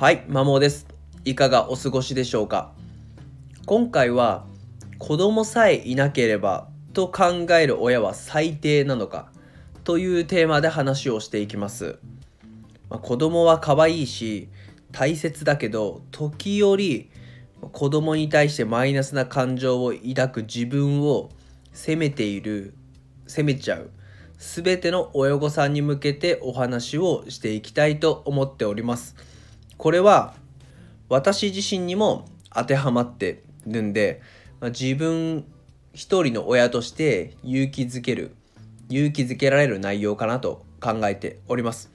はい、マモです。いかがお過ごしでしょうか？今回は子供さえいなければと考える親は最低なのかというテーマで話をしていきます。まあ、子供は可愛いし大切だけど時折子供に対してマイナスな感情を抱く自分を責めている責めちゃう全ての親御さんに向けてお話をしていきたいと思っておりますこれは私自身にも当てはまってるんで、まあ、自分一人の親として勇気づける勇気づけられる内容かなと考えております、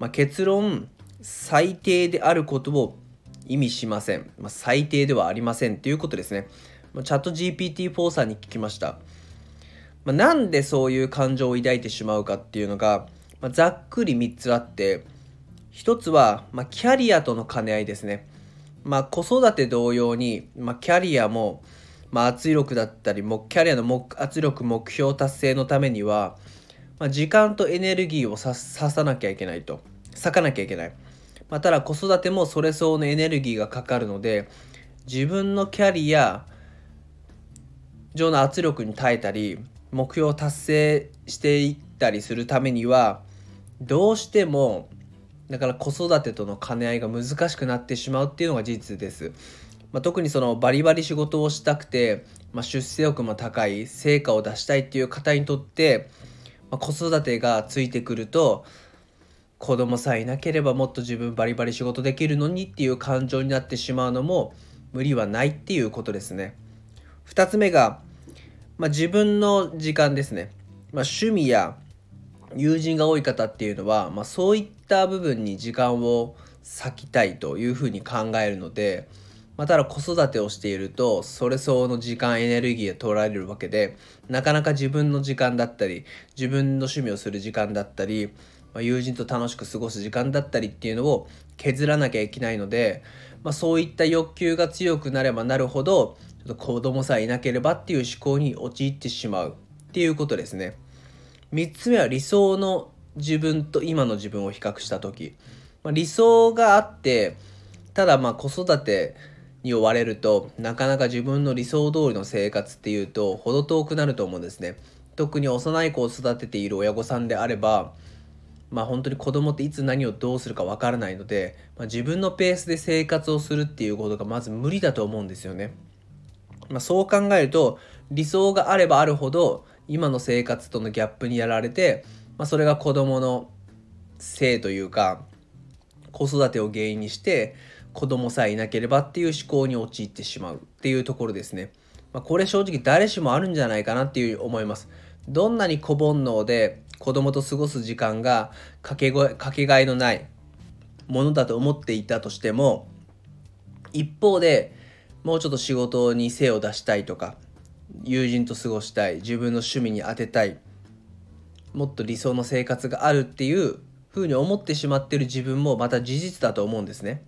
まあ、結論最低であることを意味しません、まあ、最低ではありませんということですね。まチャット GPT4 さんに聞きました。まあ、なんでそういう感情を抱いてしまうかっていうのが、まあ、ざっくり3つあって1つは、まあ、キャリアとの兼ね合いですね、まあ、子育て同様に、まあ、キャリアも、まあ、圧力だったりもキャリアの目圧力目標達成のためには、まあ、時間とエネルギーをささなきゃいけないと。割かなきゃいけない、まあ、ただ子育てもそれ相応のエネルギーがかかるので自分のキャリア上の圧力に耐えたり目標を達成していったりするためにはどうしてもだから子育てとの兼ね合いが難しくなってしまうっていうのが事実です。まあ、特にそのバリバリ仕事をしたくて、まあ、出世欲も高い成果を出したいっていう方にとって、まあ、子育てがついてくると子供さえいなければもっと自分バリバリ仕事できるのにっていう感情になってしまうのも無理はないっていうことですね。2つ目がまあ、自分の時間ですね、まあ、趣味や友人が多い方っていうのは、まあ、そういった部分に時間を割きたいというふうに考えるので、まあ、ただ子育てをしているとそれ相応の時間エネルギーが取られるわけでなかなか自分の時間だったり自分の趣味をする時間だったり、まあ、友人と楽しく過ごす時間だったりっていうのを削らなきゃいけないので、まあ、そういった欲求が強くなればなるほどちょっと子供さえいなければっていう思考に陥ってしまうっていうことですね。3つ目は理想の自分と今の自分を比較した時、まあ、理想があってただまあ子育てに追われるとなかなか自分の理想通りの生活っていうと程遠くなると思うんですね。特に幼い子を育てている親御さんであればまあ本当に子供っていつ何をどうするかわからないので、まあ、自分のペースで生活をするっていうことがまず無理だと思うんですよね。まあ、そう考えると理想があればあるほど今の生活とのギャップにやられて、まあ、それが子供のせいというか子育てを原因にして子供さえいなければっていう思考に陥ってしまうっていうところですね。まあ、これ正直誰しもあるんじゃないかなっていう思います。どんなに子煩悩で子供と過ごす時間がかけかけがえのないものだと思っていたとしても一方でもうちょっと仕事に精を出したいとか友人と過ごしたい自分の趣味に当てたいもっと理想の生活があるっていうふうに思ってしまってる自分もまた事実だと思うんですね。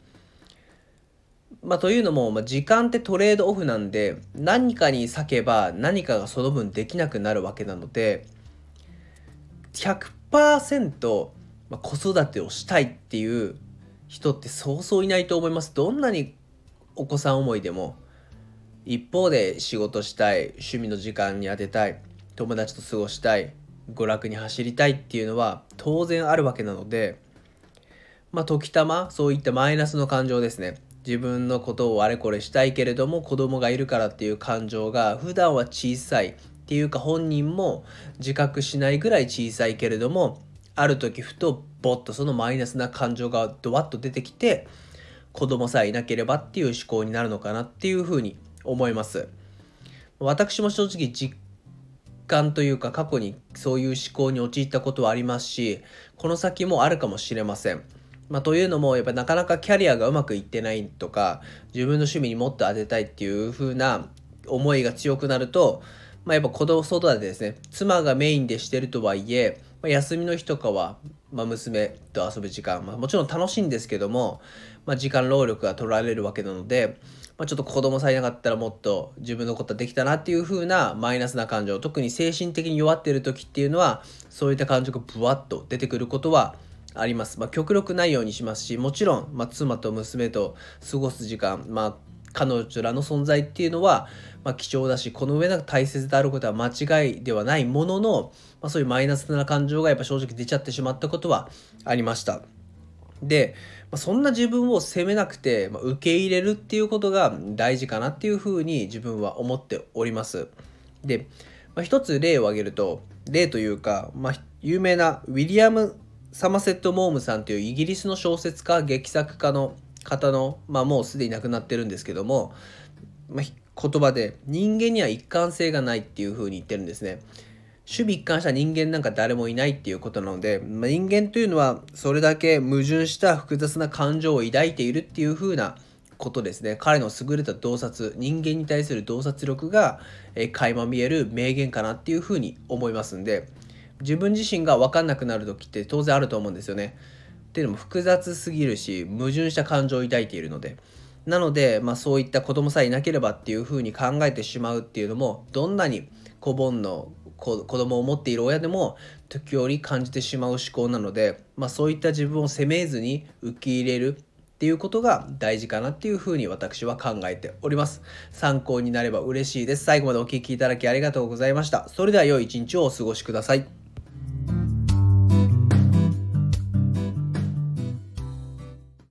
まあ、というのも、まあ、時間ってトレードオフなんで何かに割けば何かがその分できなくなるわけなので100%、まあ、子育てをしたいっていう人ってそうそういないと思います。どんなにお子さん思いでも一方で仕事したい趣味の時間に当てたい友達と過ごしたい娯楽に走りたいっていうのは当然あるわけなのでまあ時たまそういったマイナスの感情ですね。自分のことをあれこれしたいけれども子供がいるからっていう感情が普段は小さいっていうか本人も自覚しないぐらい小さいけれどもある時ふとボッとそのマイナスな感情がドワッと出てきて子供さえいなければっていう思考になるのかなっていうふうに思います。私も正直実感というか過去にそういう思考に陥ったことはありますしこの先もあるかもしれません。まあ、というのもやっぱなかなかキャリアがうまくいってないとか自分の趣味にもっと当てたいっていう風な思いが強くなると、まあ、やっぱ子供育てですね妻がメインでしてるとはいえ、まあ、休みの日とかは、まあ、娘と遊ぶ時間、まあ、もちろん楽しいんですけども、まあ、時間労力が取られるわけなので、まあ、ちょっと子供さえいなかったらもっと自分のことはできたなっていう風なマイナスな感情特に精神的に弱っている時っていうのはそういった感情がブワッと出てくることはあります。まあ、極力ないようにしますし、もちろん、ま、妻と娘と過ごす時間、まあ、彼女らの存在っていうのは、まあ、貴重だし、この上なく大切であることは間違いではないものの、まあ、そういうマイナスな感情がやっぱ正直出ちゃってしまったことはありました。で、まあ、そんな自分を責めなくて、まあ、受け入れるっていうことが大事かなっていうふうに自分は思っております。で、まあ、一つ例を挙げると、例というか、まあ、有名なウィリアム・サマセット・モームさんというイギリスの小説家、劇作家の方の、まあ、もうすでに亡くなってるんですけども、まあ、言葉で人間には一貫性がないっていうふうに言ってるんですね。守備一貫した人間なんか誰もいないっていうことなので、まあ、人間というのはそれだけ矛盾した複雑な感情を抱いているっていうふうなことですね。彼の優れた洞察、人間に対する洞察力が、え垣間見える名言かなっていうふうに思いますんで、自分自身が分かんなくなる時って当然あると思うんですよね。っていうのも複雑すぎるし、矛盾した感情を抱いているので。なので、まあ、そういった子供さえいなければっていうふうに考えてしまうっていうのも、どんなに子煩悩子供を持っている親でも時折感じてしまう思考なので、まあ、そういった自分を責めずに受け入れるっていうことが大事かなっていうふうに私は考えております。参考になれば嬉しいです。最後までお聴きいただきありがとうございました。それでは良い一日をお過ごしください。